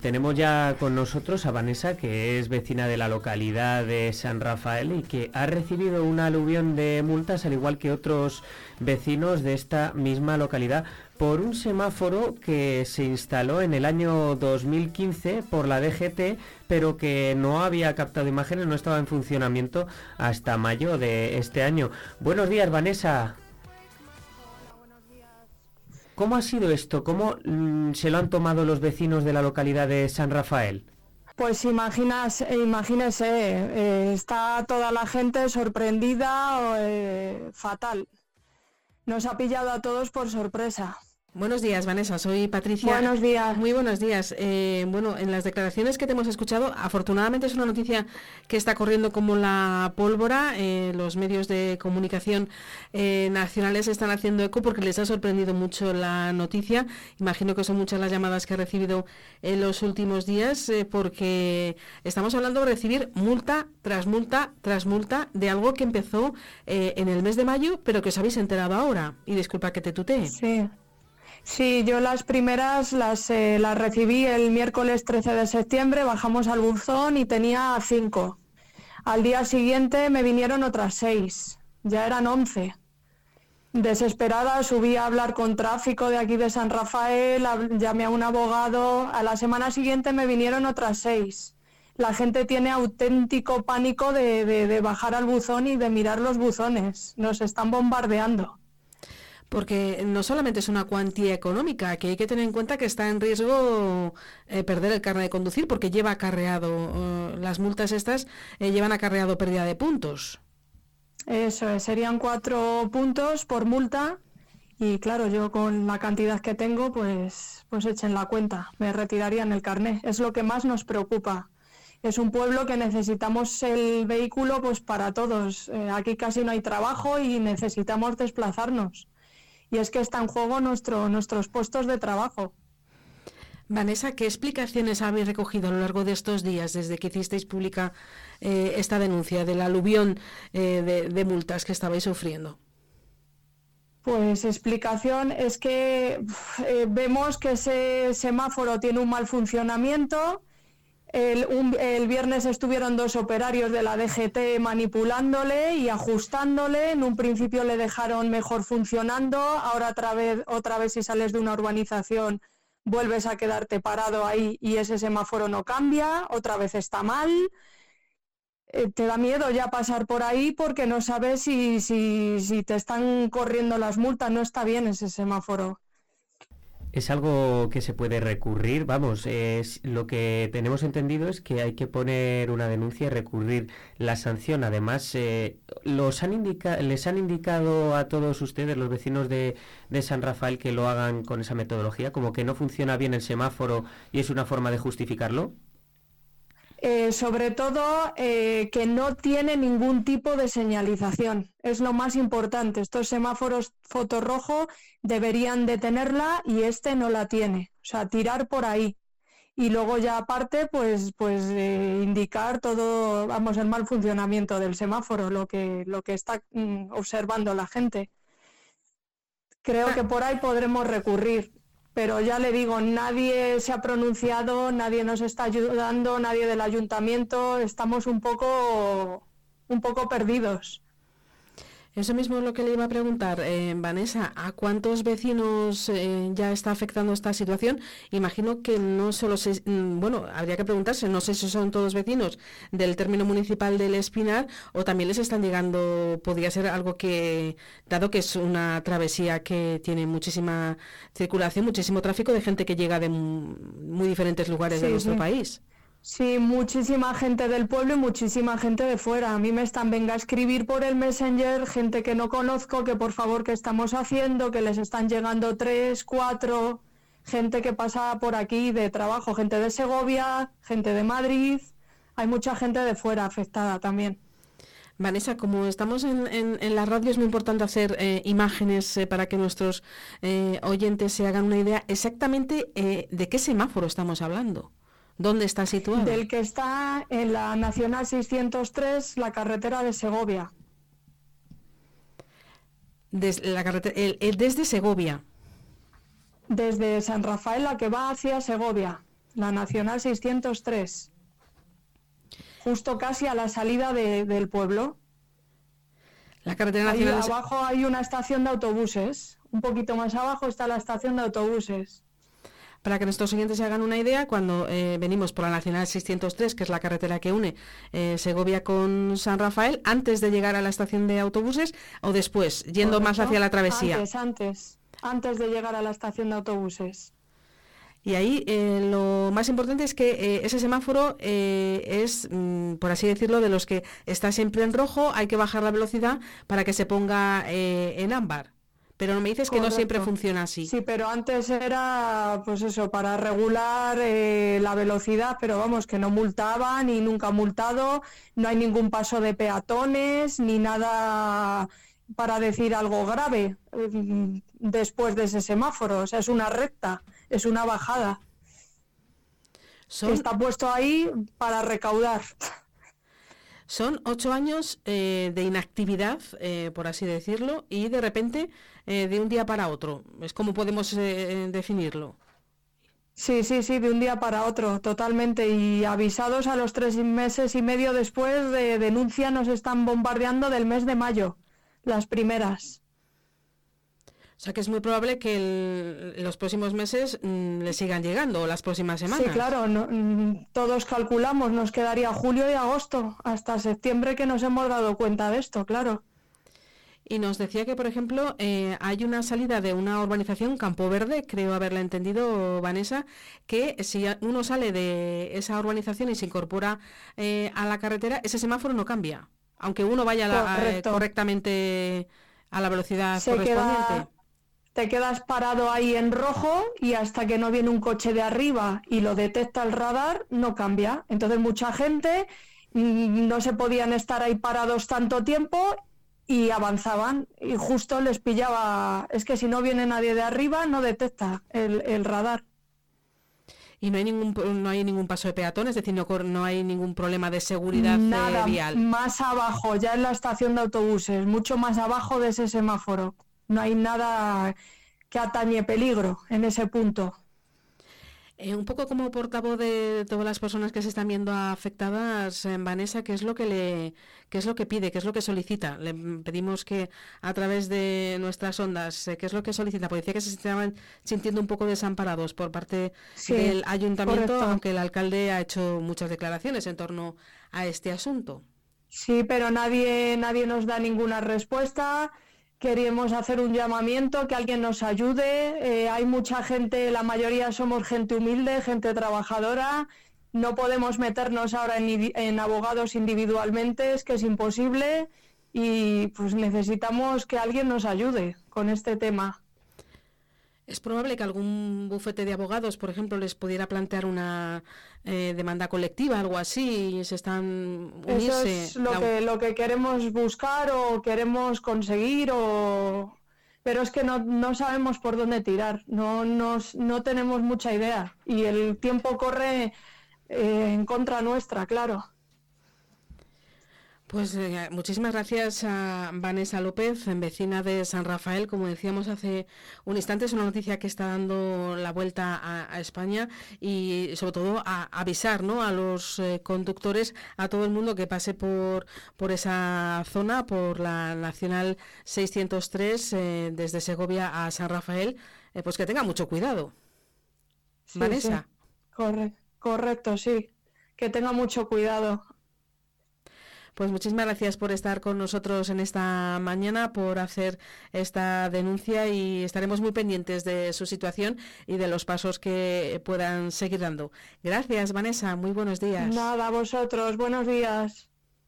Tenemos ya con nosotros a Vanessa, que es vecina de la localidad de San Rafael y que ha recibido una aluvión de multas, al igual que otros vecinos de esta misma localidad, por un semáforo que se instaló en el año 2015 por la DGT, pero que no había captado imágenes, no estaba en funcionamiento hasta mayo de este año. Buenos días, Vanessa. ¿Cómo ha sido esto? ¿Cómo mm, se lo han tomado los vecinos de la localidad de San Rafael? Pues imaginas, imagínese, eh, está toda la gente sorprendida, eh, fatal. Nos ha pillado a todos por sorpresa. Buenos días, Vanessa. Soy Patricia. Buenos días. Muy buenos días. Eh, bueno, en las declaraciones que te hemos escuchado, afortunadamente es una noticia que está corriendo como la pólvora. Eh, los medios de comunicación eh, nacionales están haciendo eco porque les ha sorprendido mucho la noticia. Imagino que son muchas las llamadas que he recibido en los últimos días porque estamos hablando de recibir multa tras multa tras multa de algo que empezó en el mes de mayo, pero que os habéis enterado ahora. Y disculpa que te tutee. Sí. Sí, yo las primeras las, eh, las recibí el miércoles 13 de septiembre, bajamos al buzón y tenía cinco. Al día siguiente me vinieron otras seis, ya eran once. Desesperada subí a hablar con tráfico de aquí de San Rafael, llamé a un abogado, a la semana siguiente me vinieron otras seis. La gente tiene auténtico pánico de, de bajar al buzón y de mirar los buzones, nos están bombardeando porque no solamente es una cuantía económica, que hay que tener en cuenta que está en riesgo eh, perder el carnet de conducir porque lleva acarreado, eh, las multas estas eh, llevan acarreado pérdida de puntos. Eso es, serían cuatro puntos por multa y claro, yo con la cantidad que tengo, pues, pues echen la cuenta, me retirarían el carnet. Es lo que más nos preocupa. Es un pueblo que necesitamos el vehículo pues para todos. aquí casi no hay trabajo y necesitamos desplazarnos y es que está en juego nuestro, nuestros puestos de trabajo. Vanessa, ¿qué explicaciones habéis recogido a lo largo de estos días desde que hicisteis pública eh, esta denuncia del aluvión eh, de, multas que estabais sufriendo? Pues explicación es que eh, vemos que ese semáforo tiene un mal funcionamiento, el, viernes estuvieron dos operarios de la DGT manipulándole y ajustándole. En un principio le dejaron mejor funcionando, ahora otra vez, si sales de una urbanización vuelves a quedarte parado ahí y ese semáforo no cambia, otra vez está mal. Eh, te da miedo ya pasar por ahí porque no sabes si, si, si te están corriendo las multas, no está bien ese semáforo. Es algo que se puede recurrir, vamos, es, lo que tenemos entendido es que hay que poner una denuncia y recurrir la sanción. Además, eh, los han ¿les han indicado a todos ustedes, los vecinos de San Rafael, que lo hagan con esa metodología, como que no funciona bien el semáforo y es una forma de justificarlo? Eh, sobre todo eh, que no tiene ningún tipo de señalización. Es lo más importante. Estos semáforos fotorrojo deberían de tenerla y este no la tiene. O sea, tirar por ahí. Y luego ya aparte, pues, pues eh, indicar todo, vamos, el mal funcionamiento del semáforo, lo que, lo que está mm, observando la gente. Creo que por ahí podremos recurrir pero ya le digo, nadie se ha pronunciado, nadie nos está ayudando, nadie del ayuntamiento, estamos un poco, un poco perdidos. Eso mismo es lo que le iba a preguntar, eh, Vanessa, ¿a cuántos vecinos eh, ya está afectando esta situación? Imagino que no solo se, mm, bueno, habría que preguntarse, no sé si son todos vecinos del término municipal del Espinar o también les están llegando, podría ser algo que, dado que es una travesía que tiene muchísima circulación, muchísimo tráfico de gente que llega de muy diferentes lugares de nuestro país. Sí, muchísima gente del pueblo y muchísima gente de fuera. A mí me están, venga a escribir por el Messenger, gente que no conozco, que por favor, ¿qué estamos haciendo? Que les están llegando tres, cuatro, gente que pasa por aquí de trabajo, gente de Segovia, gente de Madrid. Hay mucha gente de fuera afectada también. Vanessa, como estamos en, la radio, es muy importante hacer eh, imágenes eh, para que nuestros eh, oyentes se hagan una idea exactamente de qué semáforo estamos hablando. ¿Dónde está situado? Del que está en la Nacional 603, la carretera de Segovia. Desde, la carretera, desde Segovia. Desde San Rafael, la que va hacia Segovia. la Nacional 603, justo casi a la salida del pueblo. La carretera nacional. abajo hay una estación de autobuses. Un poquito más abajo está la estación de autobuses. Para que nuestros oyentes se hagan una idea, cuando eh, venimos por la Nacional 603, que es la carretera que une eh, Segovia con San Rafael, antes de llegar a la estación de autobuses o después, yendo más hacia la travesía. Antes, antes, antes de llegar a la estación de autobuses. Y ahí eh, lo más importante es que ese semáforo es, mm, por así decirlo, de los que está siempre en rojo, hay que bajar la velocidad para que se ponga en ámbar. Pero no me dices que no siempre funciona así. Sí, pero antes era, pues eso, para regular eh, la velocidad, pero vamos, que no multaba ni nunca multado, no hay ningún paso de peatones, ni nada para decir algo grave eh, después de ese semáforo. O sea, es una recta, es una bajada. Está puesto ahí para recaudar. Son ocho años eh, de inactividad, por así decirlo, y de repente eh, de un día para otro. Es como podemos eh, definirlo. Sí, sí, sí, de un día para otro, totalmente. Y avisados a los tres meses y medio después de denuncia nos están bombardeando del mes de mayo, las primeras. O sea que es muy probable que en los próximos meses mm, le sigan llegando, o las próximas semanas. Sí, claro, mm, todos calculamos, nos quedaría julio y agosto, hasta septiembre que nos hemos dado cuenta de esto, claro y nos decía que, por ejemplo, eh, hay una salida de una urbanización, Campo Verde, creo haberla entendido, Vanessa, que si uno sale de esa urbanización y se incorpora eh, a la carretera, ese semáforo no cambia, aunque uno vaya eh, correctamente a la velocidad correspondiente. Te quedas parado ahí en rojo y hasta que no viene un coche de arriba y lo detecta el radar, no cambia. Entonces mucha gente mm, no se podían estar ahí parados tanto tiempo y avanzaban y justo les pillaba, es que si no viene nadie de arriba no detecta el, radar. Y no hay ningún no hay ningún paso de peatones, es decir, no, no hay ningún problema de seguridad eh, Nada, vial. Más abajo, ya en la estación de autobuses, mucho más abajo de ese semáforo. No hay nada que atañe peligro en ese punto. Eh, un poco como portavoz de todas las personas que se están viendo afectadas, en eh, Vanessa, ¿qué es lo que le, qué es lo que pide, qué es lo que solicita? Le pedimos que a través de nuestras ondas, eh, ¿qué es lo que solicita? Porque decía que se estaban sintiendo un poco desamparados por parte del ayuntamiento, aunque el alcalde ha hecho muchas declaraciones en torno a este asunto. Sí, pero nadie, nadie nos da ninguna respuesta queríamos hacer un llamamiento, que alguien nos ayude. Eh, hay mucha gente, la mayoría somos gente humilde, gente trabajadora. No podemos meternos ahora en, en, abogados individualmente, es que es imposible y pues necesitamos que alguien nos ayude con este tema. ¿Es probable que algún bufete de abogados, por ejemplo, les pudiera plantear una eh, demanda colectiva, algo así, y se están unirse? Eso es lo, que, lo que queremos buscar o queremos conseguir, o... pero es que no, no sabemos por dónde tirar, no, nos, no tenemos mucha idea y el tiempo corre eh, en contra nuestra, claro. Pues eh, muchísimas gracias a Vanessa López, vecina de San Rafael. Como decíamos hace un instante, es una noticia que está dando la vuelta a, España y sobre todo a, avisar ¿no? a los eh, conductores, a todo el mundo que pase por, por esa zona, por la Nacional 603, eh, desde Segovia a San Rafael, pues que tenga mucho cuidado. Vanessa. correcto, sí. Que tenga mucho cuidado. Pues muchísimas gracias por estar con nosotros en esta mañana, por hacer esta denuncia y estaremos muy pendientes de su situación y de los pasos que puedan seguir dando. Gracias, Vanessa. Muy buenos días. Nada, vosotros. Buenos días.